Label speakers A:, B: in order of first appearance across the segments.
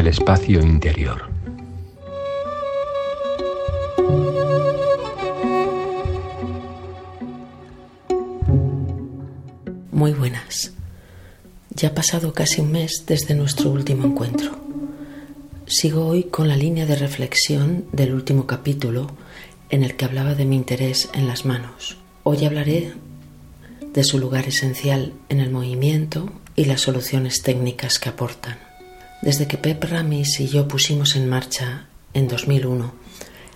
A: el espacio interior.
B: Muy buenas. Ya ha pasado casi un mes desde nuestro último encuentro. Sigo hoy con la línea de reflexión del último capítulo en el que hablaba de mi interés en las manos. Hoy hablaré de su lugar esencial en el movimiento y las soluciones técnicas que aportan. Desde que Pep Ramis y yo pusimos en marcha en 2001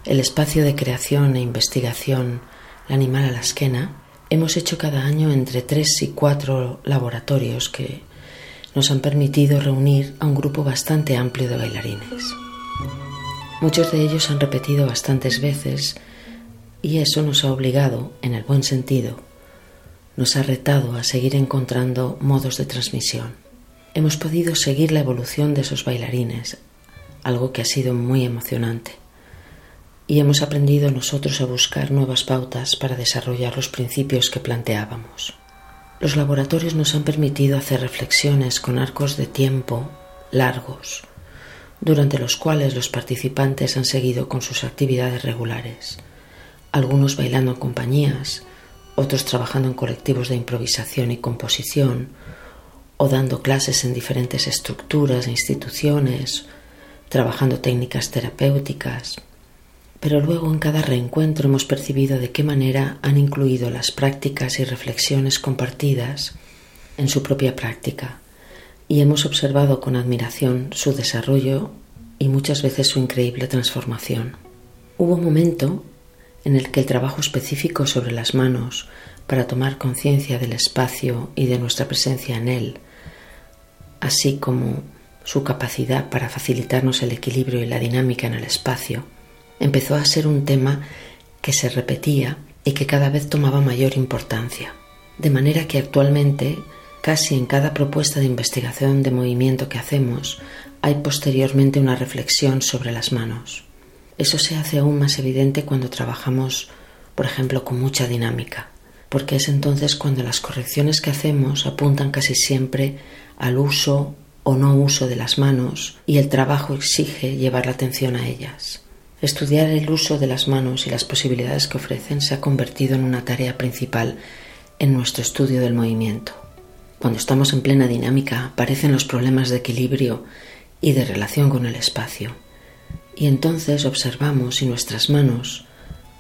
B: el espacio de creación e investigación La Animal a la Esquena, hemos hecho cada año entre tres y cuatro laboratorios que nos han permitido reunir a un grupo bastante amplio de bailarines. Muchos de ellos han repetido bastantes veces y eso nos ha obligado, en el buen sentido, nos ha retado a seguir encontrando modos de transmisión. Hemos podido seguir la evolución de esos bailarines, algo que ha sido muy emocionante. Y hemos aprendido nosotros a buscar nuevas pautas para desarrollar los principios que planteábamos. Los laboratorios nos han permitido hacer reflexiones con arcos de tiempo largos, durante los cuales los participantes han seguido con sus actividades regulares algunos bailando en compañías, otros trabajando en colectivos de improvisación y composición, o dando clases en diferentes estructuras e instituciones, trabajando técnicas terapéuticas. Pero luego en cada reencuentro hemos percibido de qué manera han incluido las prácticas y reflexiones compartidas en su propia práctica, y hemos observado con admiración su desarrollo y muchas veces su increíble transformación. Hubo un momento en el que el trabajo específico sobre las manos para tomar conciencia del espacio y de nuestra presencia en él, así como su capacidad para facilitarnos el equilibrio y la dinámica en el espacio, empezó a ser un tema que se repetía y que cada vez tomaba mayor importancia. De manera que actualmente, casi en cada propuesta de investigación de movimiento que hacemos, hay posteriormente una reflexión sobre las manos. Eso se hace aún más evidente cuando trabajamos, por ejemplo, con mucha dinámica, porque es entonces cuando las correcciones que hacemos apuntan casi siempre al uso o no uso de las manos y el trabajo exige llevar la atención a ellas. Estudiar el uso de las manos y las posibilidades que ofrecen se ha convertido en una tarea principal en nuestro estudio del movimiento. Cuando estamos en plena dinámica aparecen los problemas de equilibrio y de relación con el espacio. Y entonces observamos si nuestras manos,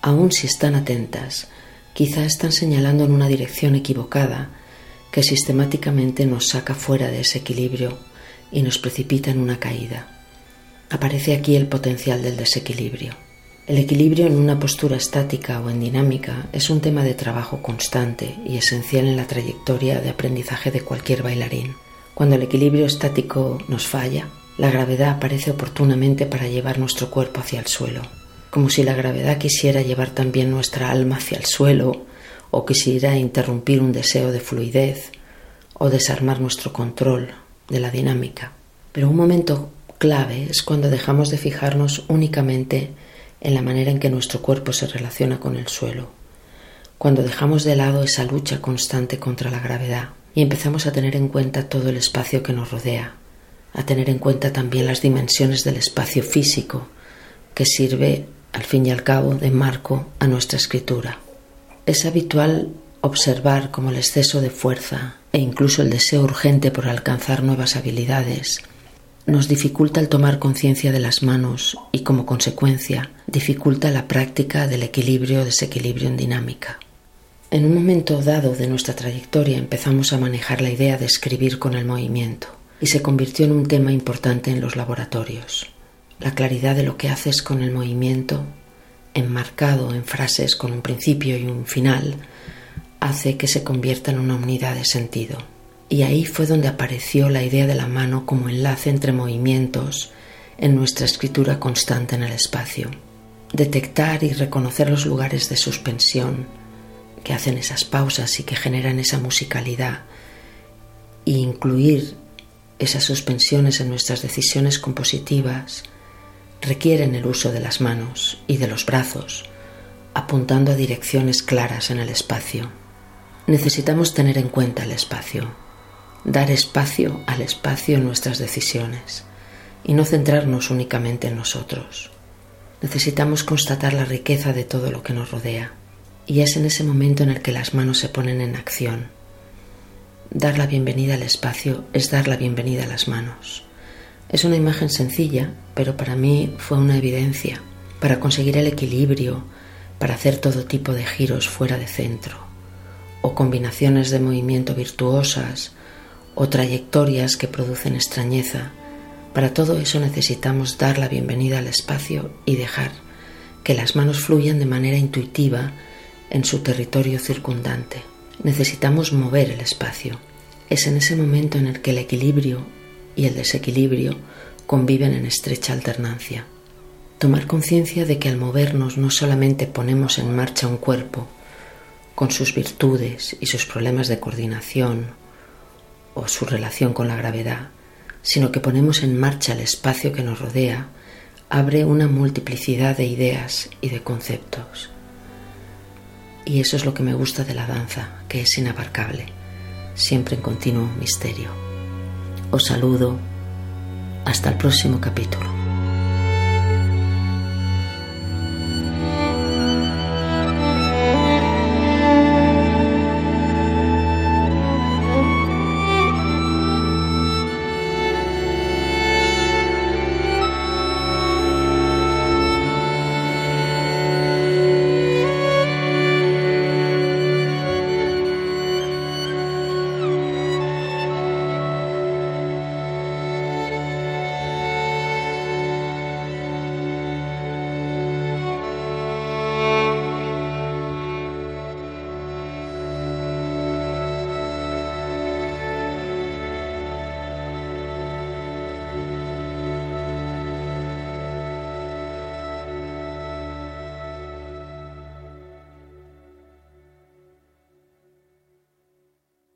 B: aun si están atentas, quizá están señalando en una dirección equivocada que sistemáticamente nos saca fuera de ese equilibrio y nos precipita en una caída. Aparece aquí el potencial del desequilibrio. El equilibrio en una postura estática o en dinámica es un tema de trabajo constante y esencial en la trayectoria de aprendizaje de cualquier bailarín. Cuando el equilibrio estático nos falla, la gravedad aparece oportunamente para llevar nuestro cuerpo hacia el suelo, como si la gravedad quisiera llevar también nuestra alma hacia el suelo o quisiera interrumpir un deseo de fluidez o desarmar nuestro control de la dinámica. Pero un momento clave es cuando dejamos de fijarnos únicamente en la manera en que nuestro cuerpo se relaciona con el suelo, cuando dejamos de lado esa lucha constante contra la gravedad y empezamos a tener en cuenta todo el espacio que nos rodea, a tener en cuenta también las dimensiones del espacio físico, que sirve, al fin y al cabo, de marco a nuestra escritura. Es habitual observar cómo el exceso de fuerza e incluso el deseo urgente por alcanzar nuevas habilidades nos dificulta el tomar conciencia de las manos y como consecuencia dificulta la práctica del equilibrio o desequilibrio en dinámica. En un momento dado de nuestra trayectoria empezamos a manejar la idea de escribir con el movimiento y se convirtió en un tema importante en los laboratorios. La claridad de lo que haces con el movimiento, enmarcado en frases con un principio y un final, hace que se convierta en una unidad de sentido. Y ahí fue donde apareció la idea de la mano como enlace entre movimientos en nuestra escritura constante en el espacio. Detectar y reconocer los lugares de suspensión que hacen esas pausas y que generan esa musicalidad e incluir esas suspensiones en nuestras decisiones compositivas requieren el uso de las manos y de los brazos, apuntando a direcciones claras en el espacio. Necesitamos tener en cuenta el espacio, dar espacio al espacio en nuestras decisiones, y no centrarnos únicamente en nosotros. Necesitamos constatar la riqueza de todo lo que nos rodea y es en ese momento en el que las manos se ponen en acción. Dar la bienvenida al espacio es dar la bienvenida a las manos. Es una imagen sencilla, pero para mí fue una evidencia para conseguir el equilibrio, para hacer todo tipo de giros fuera de centro, o combinaciones de movimiento virtuosas, o trayectorias que producen extrañeza. Para todo eso necesitamos dar la bienvenida al espacio y dejar que las manos fluyan de manera intuitiva en su territorio circundante. Necesitamos mover el espacio. Es en ese momento en el que el equilibrio y el desequilibrio conviven en estrecha alternancia. Tomar conciencia de que al movernos no solamente ponemos en marcha un cuerpo, con sus virtudes y sus problemas de coordinación o su relación con la gravedad, sino que ponemos en marcha el espacio que nos rodea, abre una multiplicidad de ideas y de conceptos. Y eso es lo que me gusta de la danza, que es inabarcable, siempre en continuo misterio. Os saludo. Hasta el próximo capítulo.